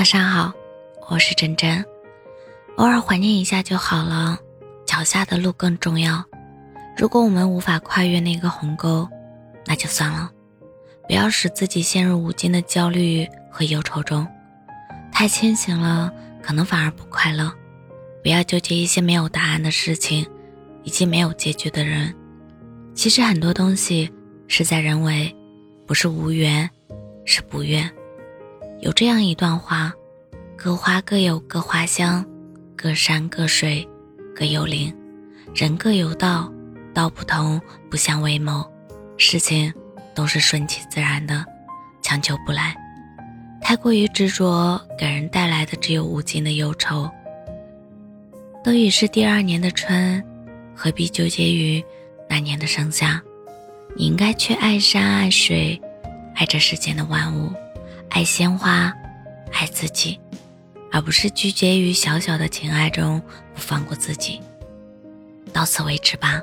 晚上好，我是真真。偶尔怀念一下就好了，脚下的路更重要。如果我们无法跨越那个鸿沟，那就算了。不要使自己陷入无尽的焦虑和忧愁中。太清醒了，可能反而不快乐。不要纠结一些没有答案的事情，以及没有结局的人。其实很多东西事在人为，不是无缘，是不愿。有这样一段话：各花各有各花香，各山各水各有灵，人各有道，道不同不相为谋。事情都是顺其自然的，强求不来。太过于执着，给人带来的只有无尽的忧愁。都已是第二年的春，何必纠结于那年的盛夏？你应该去爱山爱水，爱这世间的万物。爱鲜花，爱自己，而不是拘结于小小的情爱中不放过自己。到此为止吧。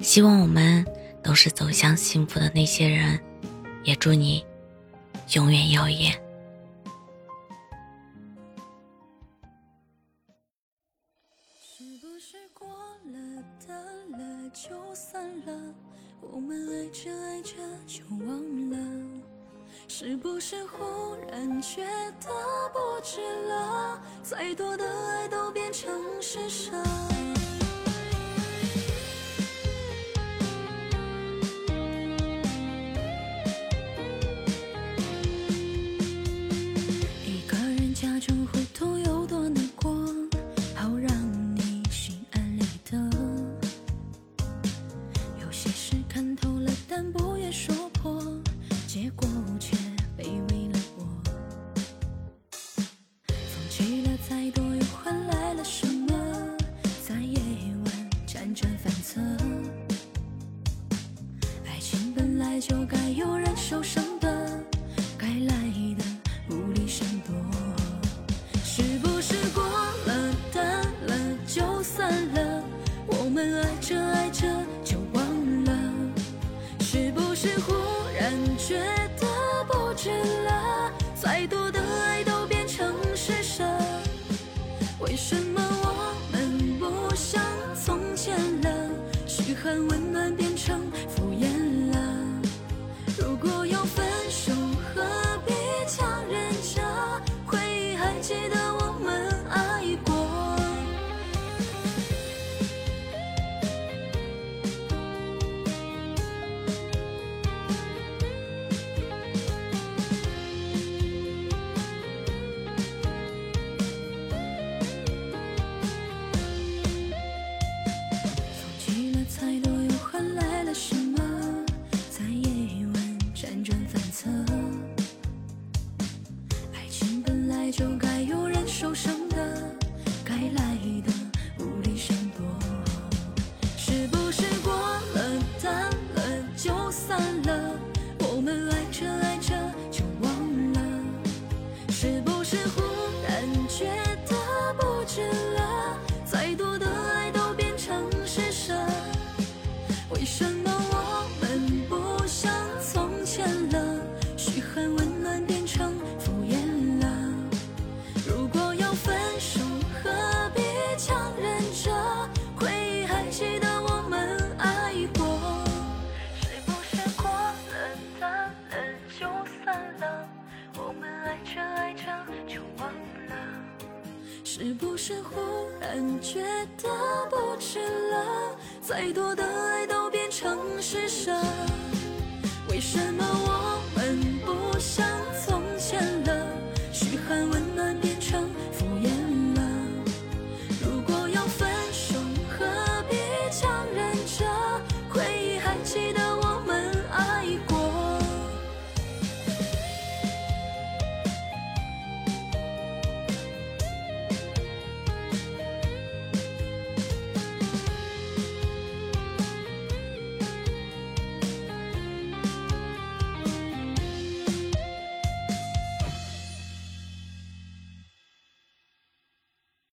希望我们都是走向幸福的那些人，也祝你永远耀眼。是不是过了的了就散了？我们爱着爱着就忘了。是不是忽然觉得不值了？再多的爱都变成施舍。就该有人受伤的，该来的无力闪躲，是不是过了淡了就散了？我们爱着爱着就忘了，是不是忽然觉得不值了？再多的爱都变成施舍，为什么要分手，何必强忍着？回忆还记得我是不是忽然觉得不值了？再多的爱都变成施舍，为什么我？